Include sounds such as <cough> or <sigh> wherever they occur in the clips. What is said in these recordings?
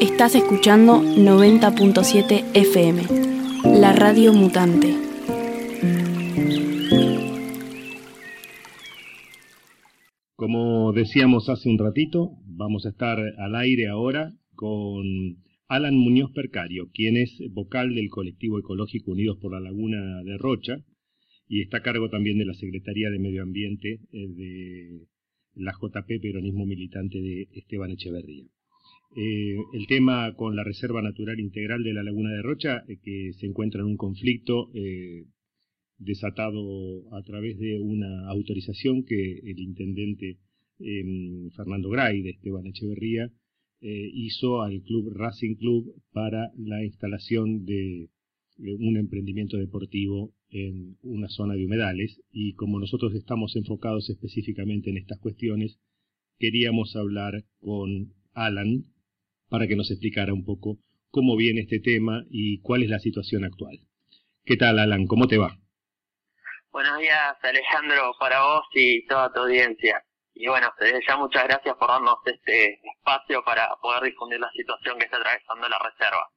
Estás escuchando 90.7 FM, la radio mutante. Como decíamos hace un ratito, vamos a estar al aire ahora con Alan Muñoz Percario, quien es vocal del colectivo ecológico Unidos por la Laguna de Rocha y está a cargo también de la Secretaría de Medio Ambiente eh, de la JP Peronismo Militante de Esteban Echeverría. Eh, el tema con la Reserva Natural Integral de la Laguna de Rocha, eh, que se encuentra en un conflicto desatado a través de una autorización que el intendente em, Fernando Gray de Esteban Echeverría hizo al club Racing Club para la instalación de un emprendimiento deportivo en una zona de humedales y como nosotros estamos enfocados específicamente en estas cuestiones, queríamos hablar con Alan, para que nos explicara un poco cómo viene este tema y cuál es la situación actual. ¿Qué tal, Alan? ¿Cómo te va? Buenos días, Alejandro, para vos y toda tu audiencia. Y bueno, ya muchas gracias por darnos este espacio para poder difundir la situación que está atravesando la reserva.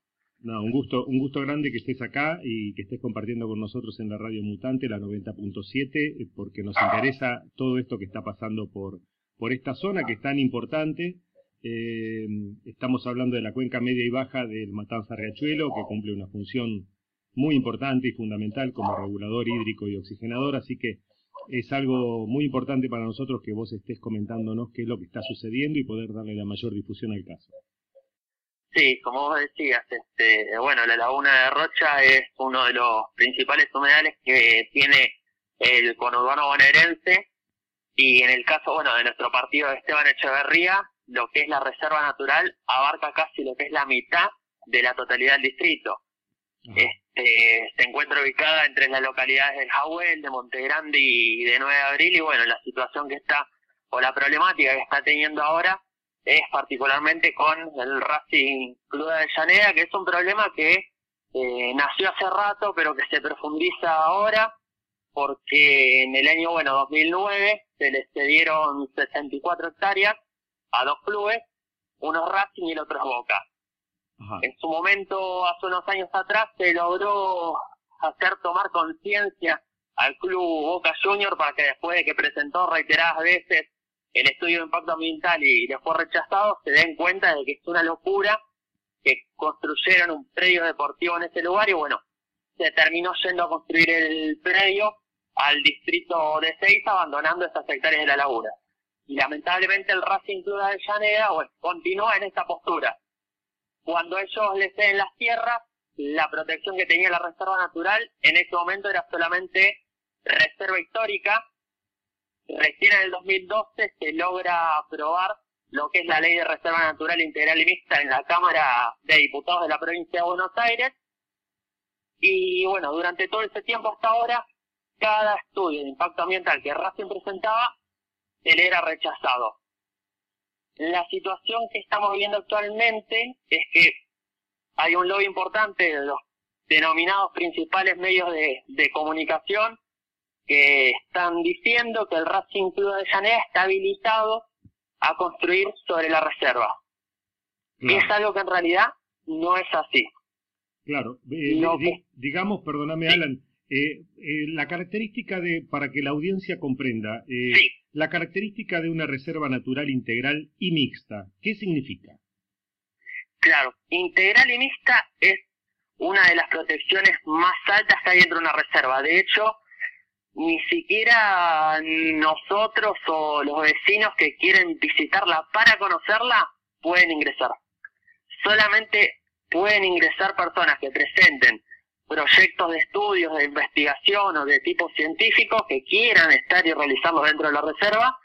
Un gusto, un gusto grande que estés acá y que estés compartiendo con nosotros en la Radio Mutante, la 90.7, porque nos interesa todo esto que está pasando por, por esta zona que es tan importante eh, estamos hablando de la cuenca media y baja del Matanza Riachuelo, que cumple una función muy importante y fundamental como regulador hídrico y oxigenador, así que es algo muy importante para nosotros que vos estés comentándonos qué es lo que está sucediendo y poder darle la mayor difusión al caso. Sí, como vos decías, este, bueno, la laguna de Rocha es uno de los principales humedales que tiene el conurbano bonaerense y en el caso, bueno, de nuestro partido de Esteban Echeverría, lo que es la reserva natural abarca casi lo que es la mitad de la totalidad del distrito. Este, se encuentra ubicada entre las localidades del Jawel, de Montegrande y de 9 de Abril y bueno, la situación que está o la problemática que está teniendo ahora es particularmente con el Racing Club de Llanera, que es un problema que eh, nació hace rato pero que se profundiza ahora porque en el año bueno 2009 se les cedieron 64 hectáreas a dos clubes, uno Racing y el otro es Boca. En su momento, hace unos años atrás, se logró hacer tomar conciencia al club Boca Junior para que después de que presentó reiteradas veces el estudio de impacto ambiental y después rechazado, se den cuenta de que es una locura que construyeron un predio deportivo en ese lugar y bueno, se terminó yendo a construir el predio al distrito de Seis, abandonando estas hectáreas de la laguna. Y lamentablemente el Racing Club de Avellaneda bueno, continúa en esta postura. Cuando ellos le ceden las tierras, la protección que tenía la reserva natural en ese momento era solamente reserva histórica. Recién en el 2012 se logra aprobar lo que es la ley de reserva natural integral y mixta en la Cámara de Diputados de la provincia de Buenos Aires. Y bueno, durante todo ese tiempo hasta ahora, cada estudio de impacto ambiental que Racing presentaba él era rechazado. La situación que estamos viendo actualmente es que hay un lobby importante de los denominados principales medios de, comunicación que están diciendo que el Racing Club de Llanera está habilitado a construir sobre la reserva. Es algo que en realidad no es así. Claro, eh, digamos, perdóname Alan, eh, eh, la característica de, para que la audiencia comprenda, sí la característica de una reserva natural integral y mixta, ¿qué significa? Claro, integral y mixta es una de las protecciones más altas que hay dentro de una reserva. De hecho, ni siquiera nosotros o los vecinos que quieren visitarla para conocerla pueden ingresar. Solamente pueden ingresar personas que presenten proyectos de estudios, de investigación o de tipo científico que quieran estar y realizarlos dentro de la reserva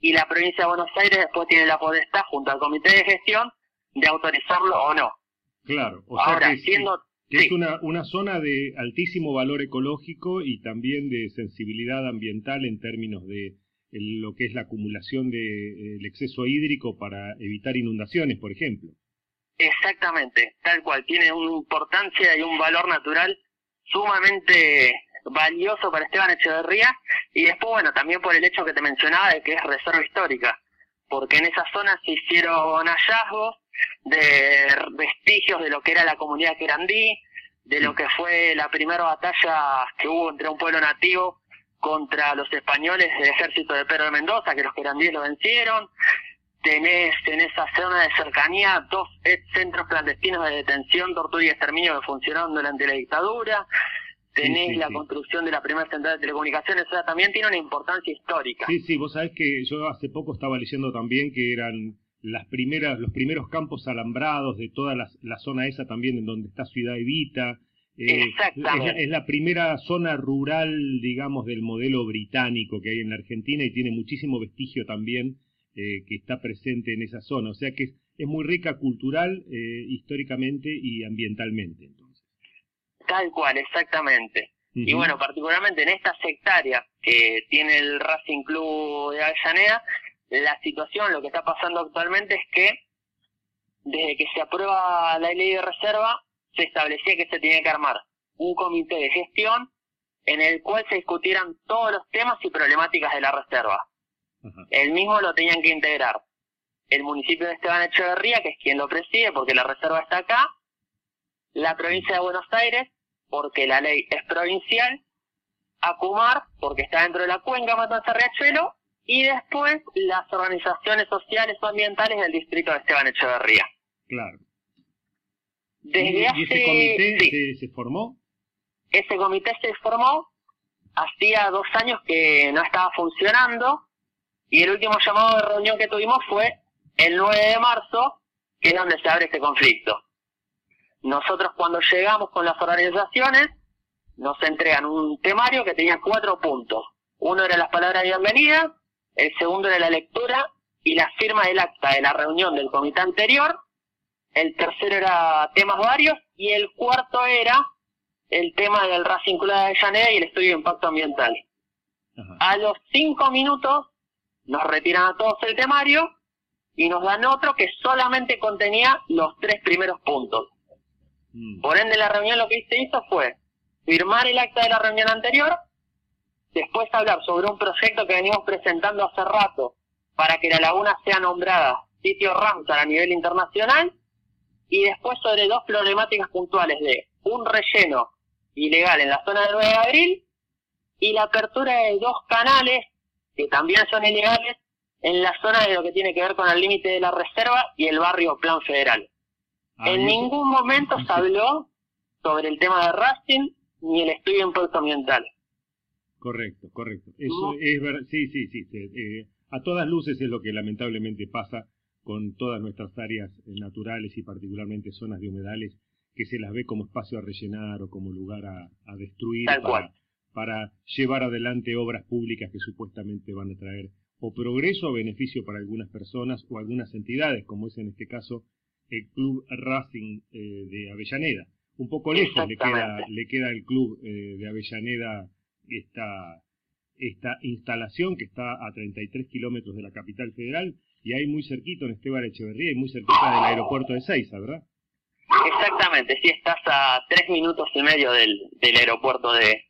y la provincia de Buenos Aires después tiene la potestad junto al comité de gestión de autorizarlo o no. Claro, o sea que, siendo, es una, una zona de altísimo valor ecológico y también de sensibilidad ambiental en términos de lo que es la acumulación del de, exceso hídrico para evitar inundaciones, por ejemplo. Exactamente, tal cual, tiene una importancia y un valor natural sumamente valioso para Esteban Echeverría. Y después, bueno, también por el hecho que te mencionaba de que es reserva histórica, porque en esa zona se hicieron hallazgos de vestigios de lo que era la comunidad querandí, de lo que fue la primera batalla que hubo entre un pueblo nativo contra los españoles del ejército de Pedro de Mendoza, que los querandíes lo vencieron. Tenés en esa zona de cercanía dos centros clandestinos de detención, tortura y exterminio que funcionaron durante la dictadura. Tenés la construcción de la primera central de telecomunicaciones, o sea, también tiene una importancia histórica. Sí, sí, vos sabés que yo hace poco estaba leyendo también que eran las primeras, los primeros campos alambrados de toda la, zona esa también en donde está Ciudad Evita. Eh, es, la, primera zona rural, digamos, del modelo británico que hay en la Argentina y tiene muchísimo vestigio también eh, que está presente en esa zona. O sea que es, muy rica cultural, eh, históricamente y ambientalmente. Entonces. Tal cual, exactamente. Y bueno, particularmente en esta sectaria que tiene el Racing Club de Avellaneda, la situación, lo que está pasando actualmente es que desde que se aprueba la ley de reserva, se establecía que se tenía que armar un comité de gestión en el cual se discutieran todos los temas y problemáticas de la reserva. El mismo lo tenían que integrar el municipio de Esteban Echeverría, que es quien lo preside porque la reserva está acá, la provincia de Buenos Aires, porque la ley es provincial, Acumar, porque está dentro de la cuenca Matanza Riachuelo, y después las organizaciones sociales o ambientales del distrito de Esteban Echeverría. Claro. Desde ¿Y, ese comité se, formó? Ese comité se formó hacía dos años que no estaba funcionando y el último llamado de reunión que tuvimos fue el 9 de marzo, que es donde se abre este conflicto. Nosotros cuando llegamos con las organizaciones nos entregan un temario que tenía cuatro puntos. Uno era las palabras de bienvenida, el segundo era la lectura y la firma del acta de la reunión del comité anterior, el tercero era temas varios y el cuarto era el tema del Racing Club de Avellaneda y el estudio de impacto ambiental. A los cinco minutos nos retiran a todos el temario y nos dan otro que solamente contenía los tres primeros puntos. Mm. Por ende, la reunión lo que se hizo fue firmar el acta de la reunión anterior, después hablar sobre un proyecto que venimos presentando hace rato para que la laguna sea nombrada sitio Ramsar a nivel internacional y después sobre dos problemáticas puntuales de un relleno ilegal en la zona del 9 de abril y la apertura de dos canales que también son ilegales en la zona de lo que tiene que ver con el límite de la reserva y el barrio Plan Federal. en ningún momento se habló sobre el tema de Racing ni el estudio de impacto ambiental. Correcto, correcto. Eso es verdad. Sí, sí, sí. Eh, a todas luces es lo que lamentablemente pasa con todas nuestras áreas eh, naturales y particularmente zonas de humedales que se las ve como espacio a rellenar o como lugar a, destruir para, para, llevar adelante obras públicas que supuestamente van a traer o progreso o beneficio para algunas personas o algunas entidades, como es en este caso el Club Racing eh, de Avellaneda. Un poco lejos le queda, le queda el Club de Avellaneda esta, esta instalación que está a 33 kilómetros de la capital federal y hay muy cerquito en Esteban Echeverría y muy cerquita del aeropuerto de Seiza, ¿verdad? Exactamente, sí, estás a tres minutos y medio del, del aeropuerto de,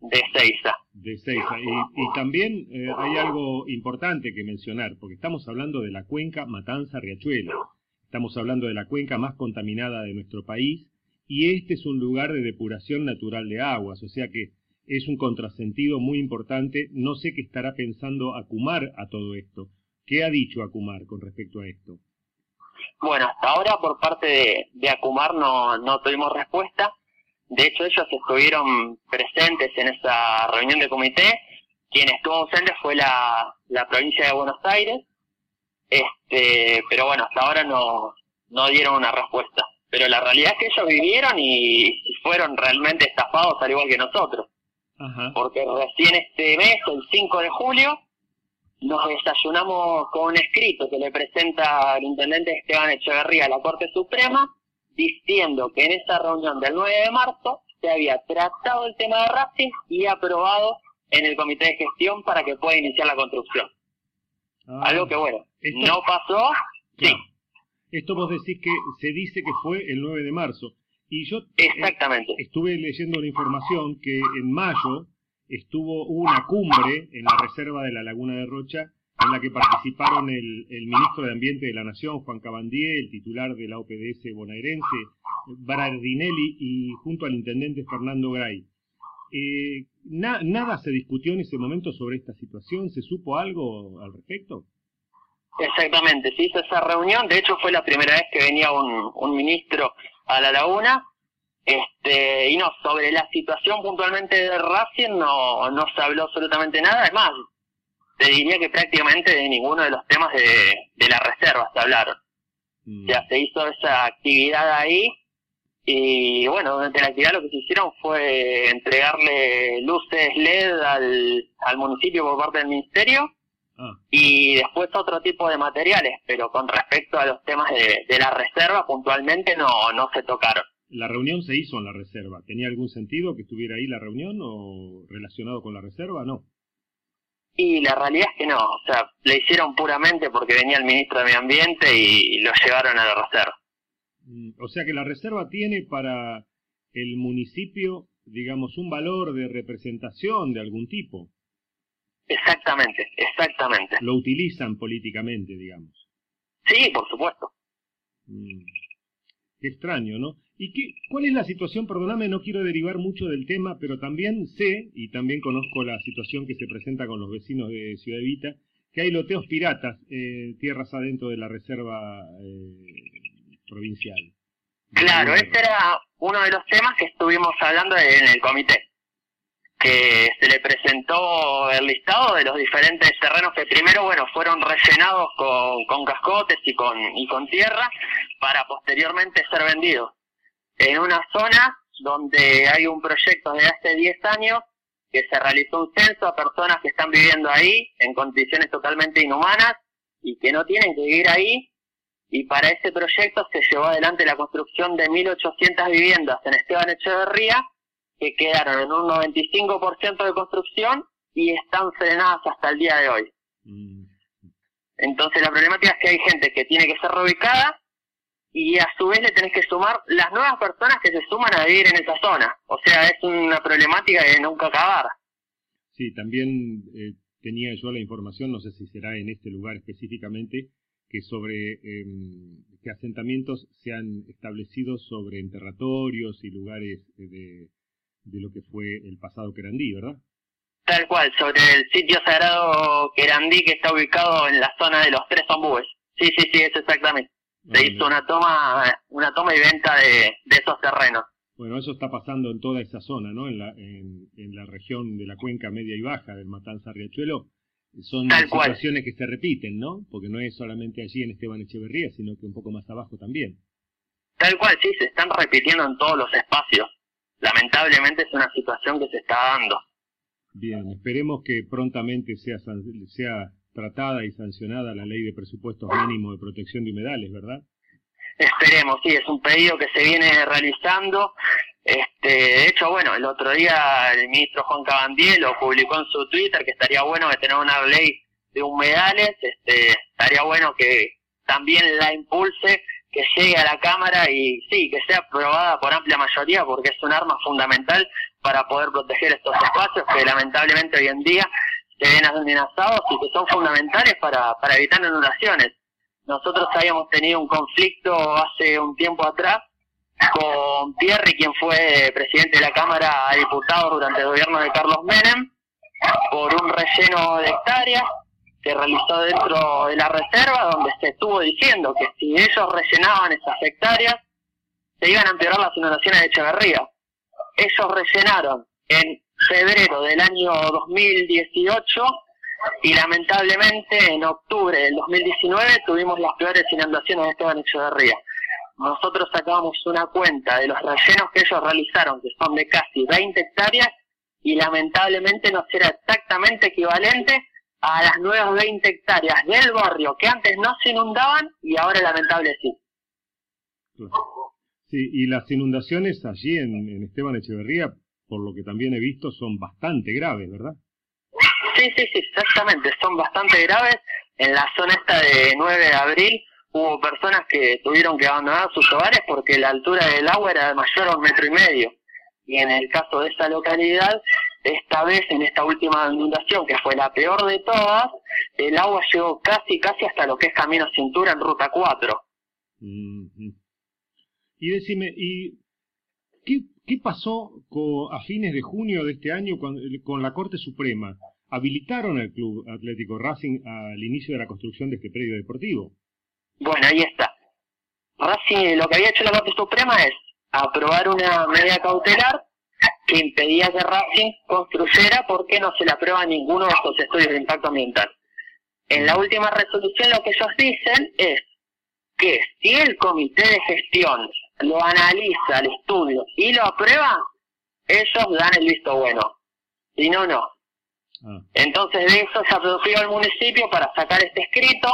de Seiza. De Seiza. Y, también eh, hay algo importante que mencionar, porque estamos hablando de la cuenca Matanza-Riachuelo. Estamos hablando de la cuenca más contaminada de nuestro país y este es un lugar de depuración natural de aguas, o sea que es un contrasentido muy importante. No sé qué estará pensando Acumar a todo esto. ¿Qué ha dicho Acumar con respecto a esto? Bueno, hasta ahora por parte de, de Acumar no, no tuvimos respuesta. De hecho, ellos estuvieron presentes en esa reunión de comité. Quien estuvo ausente fue la, la provincia de Buenos Aires. Este, pero bueno, hasta ahora no, no dieron una respuesta. Pero la realidad es que ellos vivieron y fueron realmente estafados al igual que nosotros porque recién este mes, el 5 de julio, nos desayunamos con un escrito que le presenta el intendente Esteban Echeverría a la Corte Suprema, diciendo que en esa reunión del 9 de marzo se había tratado el tema de Racing y aprobado en el comité de gestión para que pueda iniciar la construcción. Ah. Algo que, bueno, no pasó. Sí. Esto vos decís que se dice que fue el 9 de marzo. Y yo Exactamente. estuve leyendo la información que en mayo estuvo una cumbre en la reserva de la Laguna de Rocha en la que participaron el, ministro de Ambiente de la Nación, Juan Cabandier, el titular de la OPDS bonaerense, Barardinelli, y junto al intendente Fernando Gray. Eh, ¿Nada se discutió en ese momento sobre esta situación? ¿Se supo algo al respecto? Exactamente, se hizo esa reunión, de hecho fue la primera vez que venía un, ministro a la laguna, este, y no, sobre la situación puntualmente de Racing no, no se habló absolutamente nada, es más, te diría que prácticamente de ninguno de los temas de, de la reserva se hablaron. Mm. Ya se hizo esa actividad ahí. Y bueno, durante la actividad lo que se hicieron fue entregarle luces LED al, al municipio por parte del ministerio ah. y después otro tipo de materiales, pero con respecto a los temas de, de la reserva puntualmente no, no se tocaron. La reunión se hizo en la reserva. ¿Tenía algún sentido que estuviera ahí la reunión o relacionado con la reserva? No. Y la realidad es que no, o sea, le hicieron puramente porque venía el ministro de Medio Ambiente y, lo llevaron a la reserva. Mm, o sea que la reserva tiene para el municipio, digamos, un valor de representación de algún tipo. Exactamente, exactamente. Lo utilizan políticamente, digamos. Sí, por supuesto. Mm, qué extraño, ¿no? ¿Y qué, cuál es la situación? Perdóname, no quiero derivar mucho del tema, pero también sé, y también conozco la situación que se presenta con los vecinos de Ciudad Evita, que hay loteos piratas, eh, tierras adentro de la reserva eh, provincial. Claro, ese era uno de los temas que estuvimos hablando en el comité, que se le presentó el listado de los diferentes terrenos que primero, bueno, fueron rellenados con, con cascotes y con, y con tierra para posteriormente ser vendidos en una zona donde hay un proyecto de hace 10 años que se realizó un censo a personas que están viviendo ahí en condiciones totalmente inhumanas y que no tienen que vivir ahí. Y para ese proyecto se llevó adelante la construcción de 1.800 viviendas en Esteban Echeverría, que quedaron en un 95% de construcción y están frenadas hasta el día de hoy. Mm. Entonces la problemática es que hay gente que tiene que ser reubicada y a su vez le tenés que sumar las nuevas personas que se suman a vivir en esa zona. O sea, es una problemática de nunca acabar. Sí, también eh, tenía yo la información, no sé si será en este lugar específicamente, que sobre em, que asentamientos se han establecido sobre enterratorios y lugares de, de lo que fue el pasado Querandí, ¿verdad? Tal cual, sobre el sitio sagrado Querandí que está ubicado en la zona de los tres ombúes. Sí, sí, sí, es exactamente se hizo una toma, una toma y venta de, esos terrenos. Bueno, eso está pasando en toda esa zona, ¿no? En la, en, la región de la cuenca media y baja del Matanza Riachuelo. Son situaciones que se repiten, ¿no? Porque no es solamente allí en Esteban Echeverría, sino que un poco más abajo también. Tal cual, sí, se están repitiendo en todos los espacios. Lamentablemente es una situación que se está dando. Bien, esperemos que prontamente sea, sea tratada y sancionada la ley de presupuestos mínimos de protección de humedales, ¿verdad? Esperemos, sí, es un pedido que se viene realizando. Este, de hecho, bueno, el otro día el ministro Juan Cabandier lo publicó en su Twitter que estaría bueno de tener una ley de humedales, este, estaría bueno que también la impulse, que llegue a la Cámara y sí, que sea aprobada por amplia mayoría porque es un arma fundamental para poder proteger estos espacios que lamentablemente hoy en día se ven amenazados y que son fundamentales para, para evitar inundaciones. Nosotros habíamos tenido un conflicto hace un tiempo atrás con Pierre, quien fue presidente de la Cámara de Diputados durante el gobierno de Carlos Menem, por un relleno de hectáreas que realizó dentro de la reserva, donde se estuvo diciendo que si ellos rellenaban esas hectáreas, se iban a empeorar las inundaciones de Echeverría. Ellos rellenaron en febrero del año 2018 y lamentablemente en octubre del 2019 tuvimos las peores inundaciones de Esteban Echeverría. Nosotros sacamos una cuenta de los rellenos que ellos realizaron, que son de casi 20 hectáreas, y lamentablemente nos era exactamente equivalente a las nuevas 20 hectáreas del barrio que antes no se inundaban y ahora lamentable sí. Sí, y las inundaciones allí en, en Esteban Echeverría por lo que también he visto, son bastante graves, ¿verdad? Sí, sí, sí, exactamente, son bastante graves. En la zona esta de 9 de abril hubo personas que tuvieron que abandonar sus hogares porque la altura del agua era de mayor a un metro y medio. Y en el caso de esa localidad, esta vez, en esta última inundación, que fue la peor de todas, el agua llegó casi, casi hasta lo que es Camino Cintura en Ruta 4. Y decime, ¿y qué, qué pasó con, a fines de junio de este año con, con la Corte Suprema? ¿Habilitaron al Club Atlético Racing al inicio de la construcción de este predio deportivo? Bueno, ahí está. Racing, lo que había hecho la Corte Suprema es aprobar una medida cautelar que impedía que Racing construyera porque no se le aprueba ninguno de estos estudios de impacto ambiental. En la última resolución lo que ellos dicen es que si el comité de gestión lo analiza el estudio y lo aprueba, ellos dan el visto bueno. Si no, no. Ah. Entonces de eso se apropió el municipio para sacar este escrito,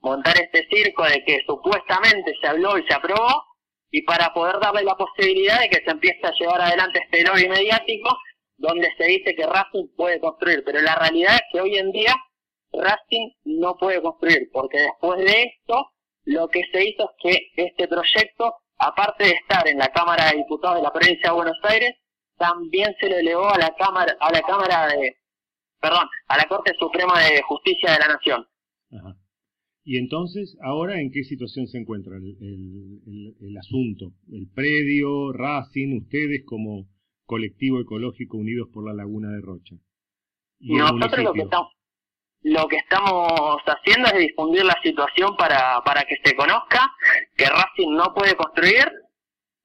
montar este circo de que supuestamente se habló y se aprobó, y para poder darle la posibilidad de que se empiece a llevar adelante este lobby mediático donde se dice que Racing puede construir, pero la realidad es que hoy en día Racing no puede construir, porque después de esto lo que se hizo es que este proyecto, aparte de estar en la Cámara de Diputados de la provincia de Buenos Aires, también se lo elevó a la Cámara, a la Cámara de, perdón, a la Corte Suprema de Justicia de la Nación. Y entonces, ahora, ¿en qué situación se encuentra el, el, asunto? El predio, Racing, ustedes como colectivo ecológico unidos por la Laguna de Rocha. Nosotros lo que, estamos, lo que estamos haciendo es difundir la situación para, para que se conozca que Racing no puede construir.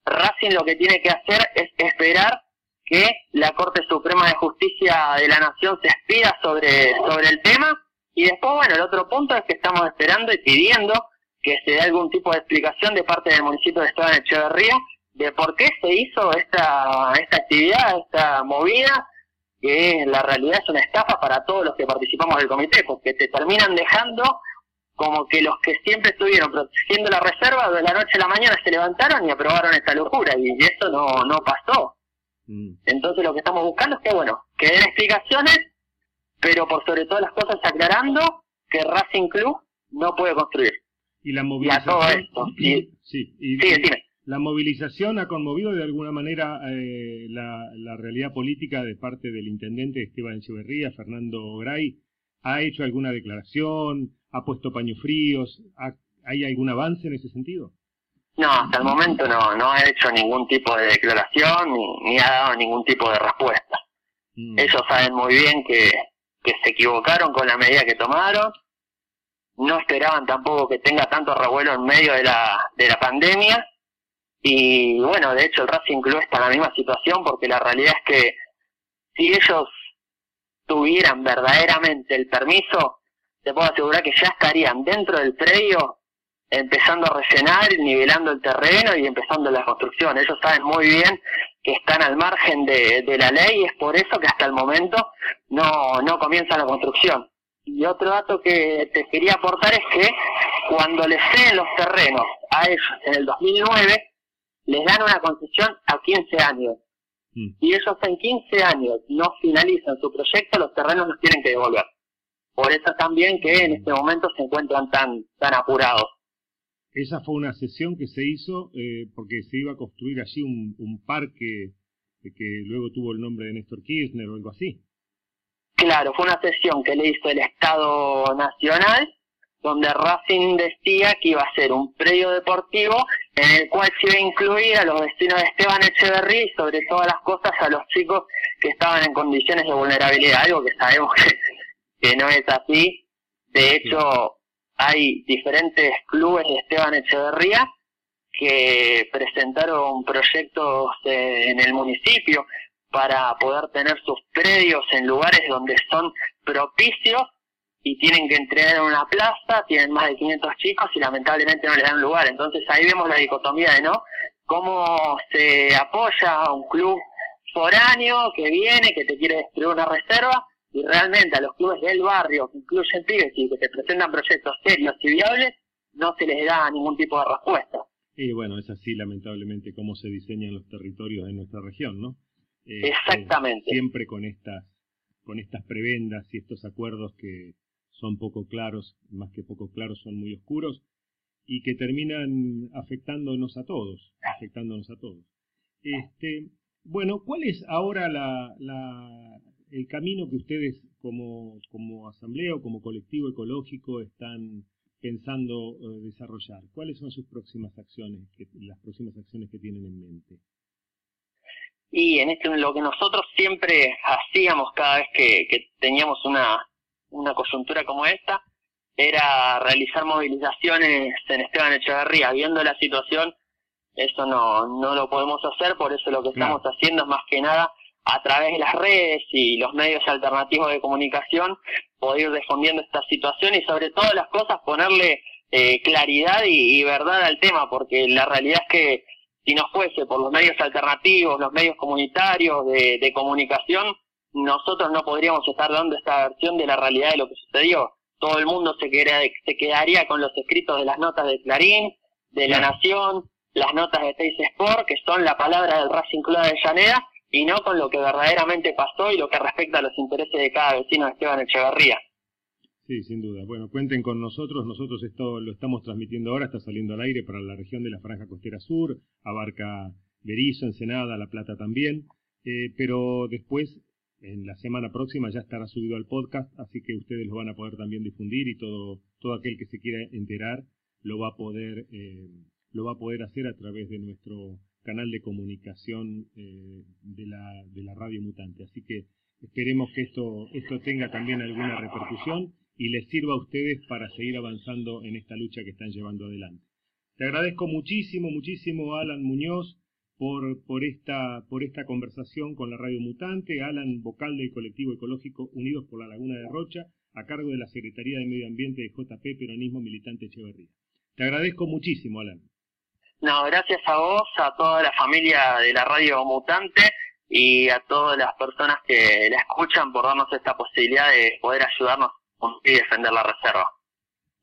Racing lo que tiene que hacer es esperar que la Corte Suprema de Justicia de la Nación se expida sobre, sobre el tema y después, bueno, el otro punto es que estamos esperando y pidiendo que se dé algún tipo de explicación de parte del municipio de Esteban Echeverría de por qué se hizo esta, esta actividad, esta movida, que en la realidad es una estafa para todos los que participamos del comité, porque te terminan dejando como que los que siempre estuvieron protegiendo la reserva de la noche a la mañana se levantaron y aprobaron esta locura, y eso no, no pasó. Mm. Entonces lo que estamos buscando es que, bueno, que den explicaciones pero por sobre todas las cosas aclarando que Racing Club no puede construir. Y la movilización. <clears throat> sí, y, La movilización ha conmovido de alguna manera eh, la, la, realidad política de parte del intendente Esteban Echeverría, Fernando Gray. ¿Ha hecho alguna declaración? ¿Ha puesto paños fríos? ¿Hay algún avance en ese sentido? No, hasta el momento no, no ha hecho ningún tipo de declaración ni, ni ha dado ningún tipo de respuesta. Mm. Ellos saben muy bien que, que se equivocaron con la medida que tomaron, no esperaban tampoco que tenga tanto revuelo en medio de la, de la pandemia, y bueno, de hecho el Racing Club está en la misma situación porque la realidad es que si ellos tuvieran verdaderamente el permiso, te puedo asegurar que ya estarían dentro del predio empezando a rellenar, nivelando el terreno y empezando la construcción. Ellos saben muy bien que están al margen de, la ley y es por eso que hasta el momento no, no comienza la construcción. Y otro dato que te quería aportar es que cuando les ceden los terrenos a ellos en el 2009, les dan una concesión a 15 años. Mm. Y ellos en 15 años no finalizan su proyecto, los terrenos los tienen que devolver. Por eso también que en este momento se encuentran tan, tan apurados. Esa fue una sesión que se hizo eh, porque se iba a construir allí un, un parque que luego tuvo el nombre de Néstor Kirchner o algo así. Claro, fue una sesión que le hizo el Estado Nacional, donde Racing decía que iba a ser un predio deportivo en el cual se iba a incluir a los vecinos de Esteban Echeverría y sobre todas las cosas a los chicos que estaban en condiciones de vulnerabilidad, algo que sabemos <laughs> que, no es así. De hecho, hay diferentes clubes de Esteban Echeverría que presentaron proyectos en el municipio para poder tener sus predios en lugares donde son propicios y tienen que entrenar en una plaza, tienen más de 500 chicos y lamentablemente no les dan lugar. Entonces ahí vemos la dicotomía de no cómo se apoya a un club foráneo que viene, que te quiere destruir una reserva, y realmente a los clubes del barrio que incluyen pibes y que te presentan proyectos serios y viables, no se les da ningún tipo de respuesta. Y bueno, es así lamentablemente cómo se diseñan los territorios de nuestra región, ¿no? Eh, Exactamente. siempre con estas, con estas prebendas y estos acuerdos que son poco claros, más que poco claros, son muy oscuros y que terminan afectándonos a todos, afectándonos a todos. Este, Bueno, ¿cuál es ahora el camino que ustedes como, asamblea o como colectivo ecológico están pensando eh, desarrollar? ¿Cuáles son sus próximas acciones, las próximas acciones que tienen en mente? Y en esto lo que nosotros siempre hacíamos cada vez que, teníamos una, una coyuntura como esta era realizar movilizaciones en Esteban Echeverría, viendo la situación eso no, no lo podemos hacer, por eso lo que estamos haciendo es más que nada a través de las redes y los medios alternativos de comunicación poder ir esta situación y sobre todas las cosas ponerle eh, claridad y, verdad al tema, porque la realidad es que si no fuese por los medios alternativos, los medios comunitarios de, de comunicación, nosotros no podríamos estar dando esta versión de la realidad de lo que sucedió. Todo el mundo se, se quedaría con los escritos de las notas de Clarín, de La Nación, las notas de Teis Sport, que son la palabra del Racing Club de Llaneda, y no con lo que verdaderamente pasó y lo que respecta a los intereses de cada vecino de Esteban Echeverría. Sí, sin duda. Bueno, cuenten con nosotros. Nosotros esto lo estamos transmitiendo ahora, está saliendo al aire para la región de la Franja Costera Sur, abarca Berizo, Ensenada, La Plata también. Eh, pero después, en la semana próxima, ya estará subido al podcast, así que ustedes lo van a poder también difundir y todo, todo aquel que se quiera enterar lo va a poder eh, lo va a poder hacer a través de nuestro canal de comunicación eh, de, la, de la radio mutante. Así que esperemos que esto, esto tenga también alguna repercusión y les sirva a ustedes para seguir avanzando en esta lucha que están llevando adelante. Te agradezco muchísimo, muchísimo, Alan Muñoz, por, por, esta, por esta conversación con la Radio Mutante, Alan, vocal del colectivo ecológico Unidos por la Laguna de Rocha, a cargo de la Secretaría de Medio Ambiente de JP Peronismo Militante Echeverría. Te agradezco muchísimo, Alan. No, gracias a vos, a toda la familia de la Radio Mutante y a todas las personas que la escuchan por darnos esta posibilidad de poder ayudarnos y defender la reserva.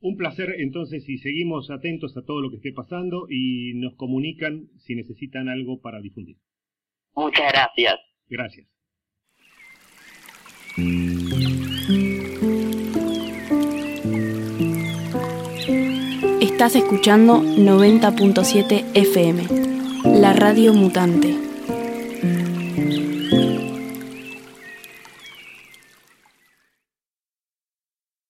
Un placer entonces y seguimos atentos a todo lo que esté pasando y nos comunican si necesitan algo para difundir. Muchas gracias. Gracias. Estás escuchando 90.7 FM, la radio mutante.